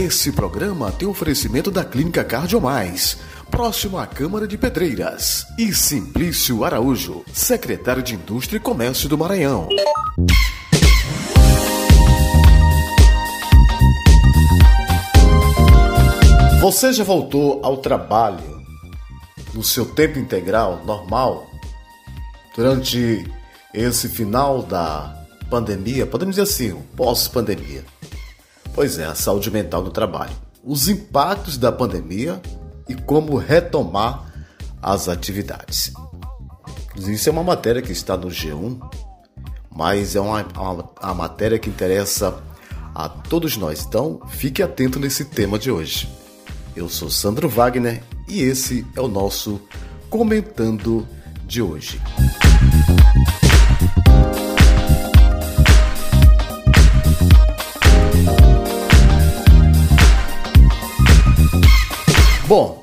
Esse programa tem oferecimento da Clínica Cardiomais, próximo à Câmara de Pedreiras, e Simplício Araújo, secretário de Indústria e Comércio do Maranhão. Você já voltou ao trabalho no seu tempo integral, normal, durante esse final da pandemia, podemos dizer assim, pós-pandemia? Pois é, a saúde mental no trabalho. Os impactos da pandemia e como retomar as atividades. Isso é uma matéria que está no G1, mas é uma, uma, uma matéria que interessa a todos nós. Então, fique atento nesse tema de hoje. Eu sou Sandro Wagner e esse é o nosso Comentando de hoje. Bom,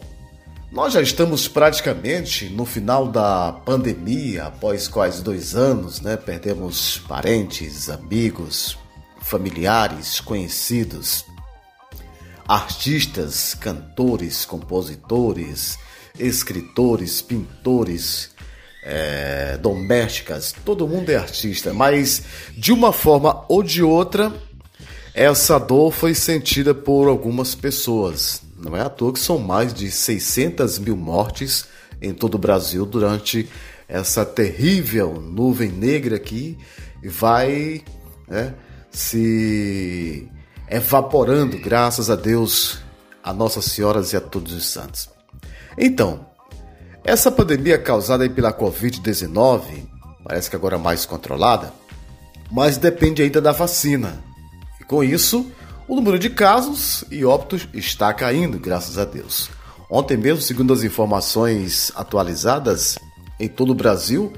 nós já estamos praticamente no final da pandemia, após quase dois anos, né? Perdemos parentes, amigos, familiares, conhecidos, artistas, cantores, compositores, escritores, pintores, é, domésticas, todo mundo é artista, mas de uma forma ou de outra, essa dor foi sentida por algumas pessoas, não é à toa que são mais de 600 mil mortes em todo o Brasil durante essa terrível nuvem negra que vai né, se evaporando, graças a Deus, a Nossa Senhora e a todos os santos. Então, essa pandemia causada pela Covid-19 parece que agora mais controlada, mas depende ainda da vacina. E com isso, o número de casos e óbitos está caindo, graças a Deus. Ontem mesmo, segundo as informações atualizadas em todo o Brasil,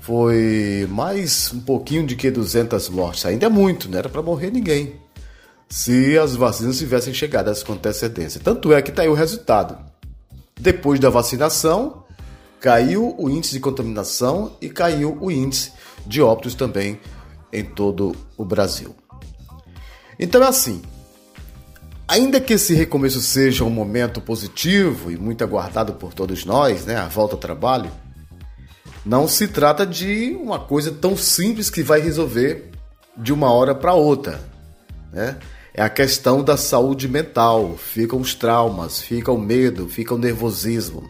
foi mais um pouquinho de que 200 mortes. Ainda é muito, não era para morrer ninguém. Se as vacinas tivessem chegado com antecedência. Tanto é que está aí o resultado. Depois da vacinação, caiu o índice de contaminação e caiu o índice de óbitos também em todo o Brasil. Então é assim. Ainda que esse recomeço seja um momento positivo e muito aguardado por todos nós, né, a volta ao trabalho, não se trata de uma coisa tão simples que vai resolver de uma hora para outra, né? É a questão da saúde mental, ficam os traumas, fica o medo, fica o nervosismo.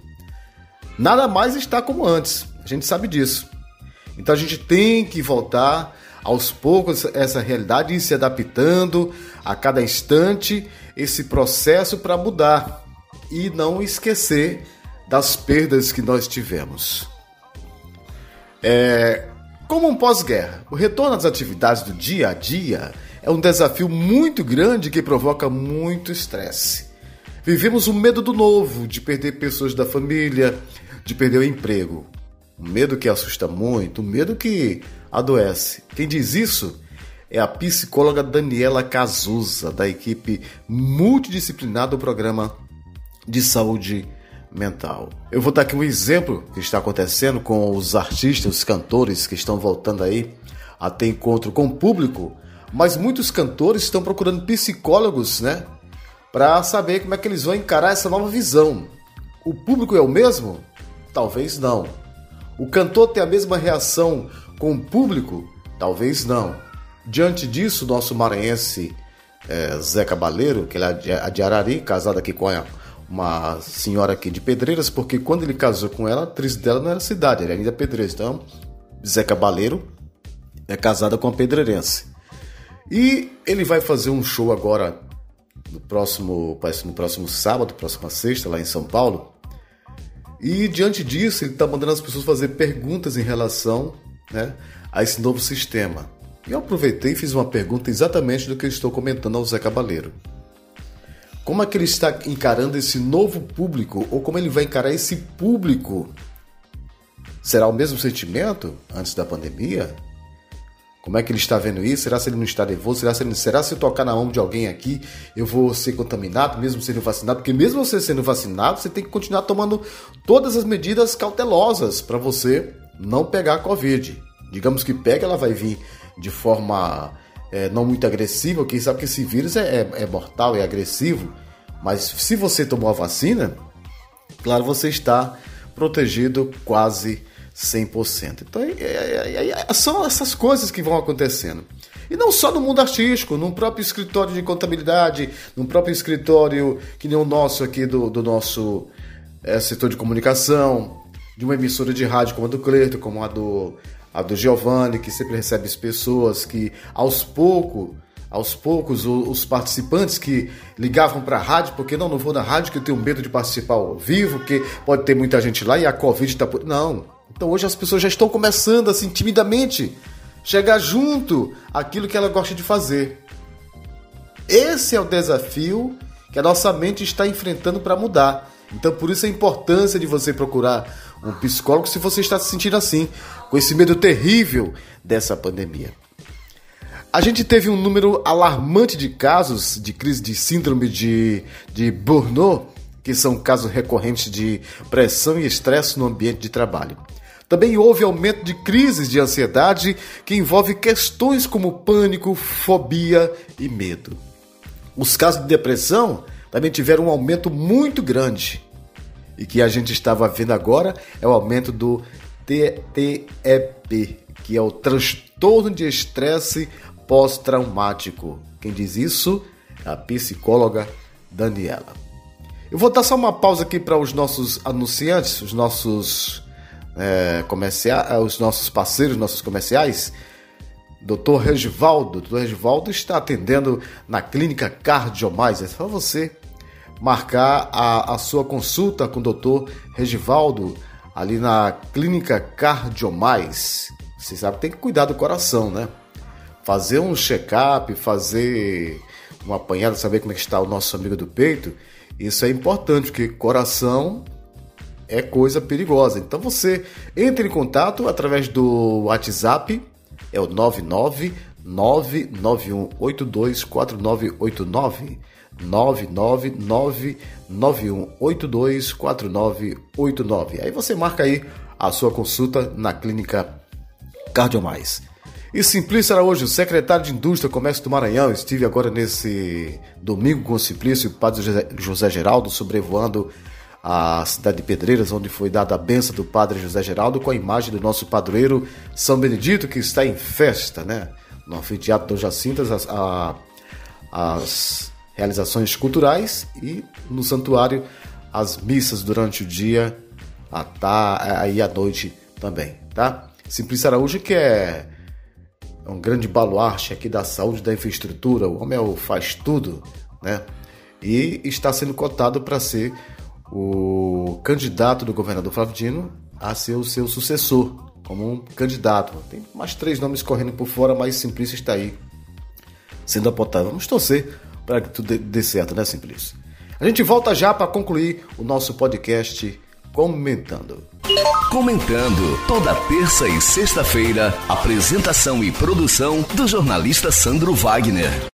Nada mais está como antes, a gente sabe disso. Então a gente tem que voltar aos poucos essa realidade e se adaptando a cada instante esse processo para mudar e não esquecer das perdas que nós tivemos. É, como um pós-guerra, o retorno às atividades do dia a dia é um desafio muito grande que provoca muito estresse. Vivemos o medo do novo, de perder pessoas da família, de perder o emprego. Um medo que assusta muito, um medo que adoece. Quem diz isso é a psicóloga Daniela Cazuza, da equipe multidisciplinar do programa de saúde mental. Eu vou dar aqui um exemplo que está acontecendo com os artistas, os cantores que estão voltando aí a ter encontro com o público, mas muitos cantores estão procurando psicólogos, né, para saber como é que eles vão encarar essa nova visão. O público é o mesmo? Talvez não. O cantor tem a mesma reação com o público? Talvez não. Diante disso, nosso maranhense é, Zé Cabaleiro, que ele é de Arari, casado aqui com uma senhora aqui de Pedreiras, porque quando ele casou com ela, a atriz dela não era cidade, era ainda Pedreiras. Então, Zé Cabaleiro é casada com a pedreirense. E ele vai fazer um show agora no próximo, no próximo sábado, próxima sexta, lá em São Paulo. E diante disso, ele está mandando as pessoas fazer perguntas em relação né, a esse novo sistema. E eu aproveitei e fiz uma pergunta exatamente do que eu estou comentando ao Zé Cabaleiro. Como é que ele está encarando esse novo público, ou como ele vai encarar esse público? Será o mesmo sentimento antes da pandemia? Como é que ele está vendo isso? Será se ele não está nervoso? Será se, ele, será se eu tocar na mão de alguém aqui, eu vou ser contaminado, mesmo sendo vacinado? Porque mesmo você sendo vacinado, você tem que continuar tomando todas as medidas cautelosas para você não pegar a Covid. Digamos que pega, ela vai vir de forma é, não muito agressiva, quem sabe que esse vírus é, é, é mortal, é agressivo, mas se você tomou a vacina, claro, você está protegido quase 100%. Então, é, são essas coisas que vão acontecendo. E não só no mundo artístico, no próprio escritório de contabilidade, no próprio escritório que nem o nosso aqui do, do nosso é, setor de comunicação, de uma emissora de rádio como a do Cleito, como a do, a do Giovanni, que sempre recebe as pessoas que aos poucos aos poucos os participantes que ligavam para a rádio, porque não, não vou na rádio que eu tenho medo de participar ao vivo, porque pode ter muita gente lá e a Covid está por. Não. Então hoje as pessoas já estão começando assim timidamente chegar junto àquilo que ela gosta de fazer. Esse é o desafio que a nossa mente está enfrentando para mudar. Então por isso a importância de você procurar um psicólogo se você está se sentindo assim, com esse medo terrível dessa pandemia. A gente teve um número alarmante de casos de crise de síndrome de, de Burnout, que são casos recorrentes de pressão e estresse no ambiente de trabalho. Também houve aumento de crises de ansiedade que envolve questões como pânico, fobia e medo. Os casos de depressão também tiveram um aumento muito grande. E que a gente estava vendo agora é o aumento do TTEP, que é o transtorno de estresse pós-traumático. Quem diz isso é a psicóloga Daniela. Eu vou dar só uma pausa aqui para os nossos anunciantes, os nossos é, comerciais, é, os nossos parceiros, nossos comerciais. Dr. Regivaldo, Dr. Regivaldo está atendendo na clínica Cardiomais. É só você marcar a, a sua consulta com o Dr. Regivaldo ali na clínica Cardiomais. Você sabe que tem que cuidar do coração, né? fazer um check-up, fazer uma apanhada, saber como é está o nosso amigo do peito, isso é importante, porque coração é coisa perigosa. Então você entre em contato através do WhatsApp, é o 99991824989. 99991824989. Aí você marca aí a sua consulta na clínica Cardiomais. E Simplício Araújo, secretário de Indústria e Comércio do Maranhão, estive agora nesse domingo com o Simplício e o padre José Geraldo sobrevoando a cidade de Pedreiras, onde foi dada a benção do padre José Geraldo com a imagem do nosso padroeiro São Benedito, que está em festa, né? No anfiteatro do Jacintas, as, a, as realizações culturais e no santuário as missas durante o dia, a tá, aí à noite também, tá? Simplício Araújo, que é é um grande baluarte aqui da saúde da infraestrutura, o homem é faz tudo, né? E está sendo cotado para ser o candidato do governador Flávio Dino a ser o seu sucessor, como um candidato. Tem mais três nomes correndo por fora, mas Simplício está aí sendo apontado. Vamos torcer para que tudo dê certo, né, Simplício? A gente volta já para concluir o nosso podcast comentando. Comentando toda terça e sexta-feira, apresentação e produção do jornalista Sandro Wagner.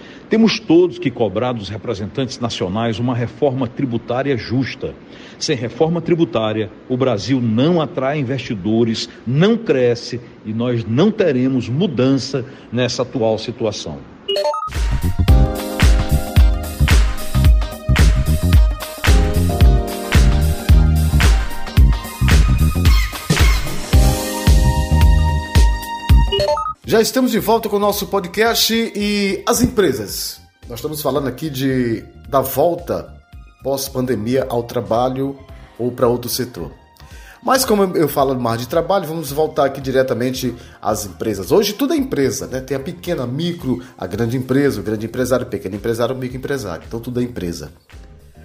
Temos todos que cobrar dos representantes nacionais uma reforma tributária justa. Sem reforma tributária, o Brasil não atrai investidores, não cresce e nós não teremos mudança nessa atual situação. Já estamos de volta com o nosso podcast e as empresas. Nós estamos falando aqui de da volta pós-pandemia ao trabalho ou para outro setor. Mas como eu falo mais de trabalho, vamos voltar aqui diretamente às empresas. Hoje tudo é empresa, né? Tem a pequena, a micro, a grande empresa, o grande empresário, o pequeno empresário, o micro empresário. Então tudo é empresa.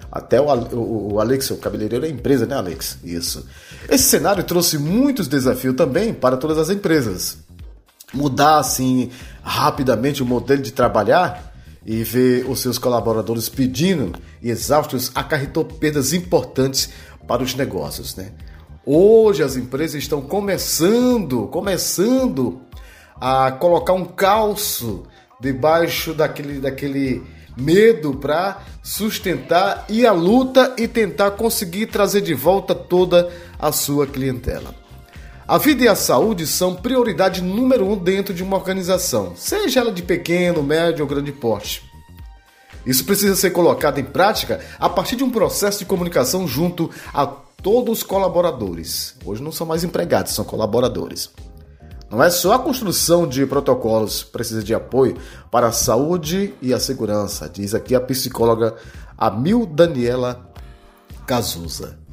Até o, o, o Alex, o cabeleireiro, é empresa, né, Alex? Isso. Esse cenário trouxe muitos desafios também para todas as empresas mudar assim rapidamente o modelo de trabalhar e ver os seus colaboradores pedindo e exaustos acarretou perdas importantes para os negócios, né? Hoje as empresas estão começando, começando a colocar um calço debaixo daquele, daquele medo para sustentar e a luta e tentar conseguir trazer de volta toda a sua clientela. A vida e a saúde são prioridade número um dentro de uma organização, seja ela de pequeno, médio ou grande porte. Isso precisa ser colocado em prática a partir de um processo de comunicação junto a todos os colaboradores. Hoje não são mais empregados, são colaboradores. Não é só a construção de protocolos, precisa de apoio para a saúde e a segurança, diz aqui a psicóloga Amil Daniela Cazuza.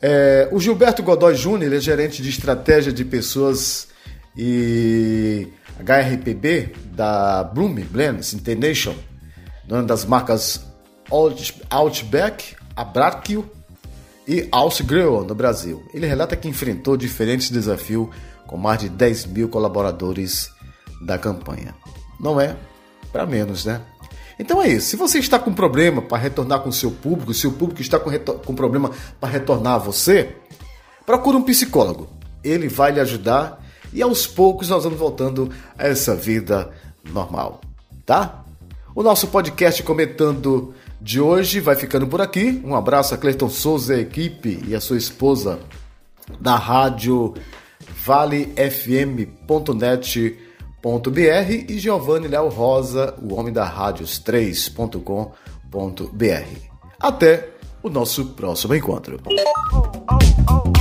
É, o Gilberto Godoy Júnior é gerente de estratégia de pessoas e HRPB da Bloom Blends International, dona das marcas Outback, Abraquio e Ausgrill no Brasil. Ele relata que enfrentou diferentes desafios com mais de 10 mil colaboradores da campanha. Não é para menos, né? Então é isso. Se você está com problema para retornar com seu público, se o público está com, com problema para retornar a você, procure um psicólogo. Ele vai lhe ajudar e aos poucos nós vamos voltando a essa vida normal, tá? O nosso podcast comentando de hoje vai ficando por aqui. Um abraço a Cleiton Souza, a equipe e a sua esposa da rádio valefm.net.com www.radios3.com.br e Giovanni Léo Rosa, o homem da rádios 3.com.br. Até o nosso próximo encontro. Oh, oh, oh.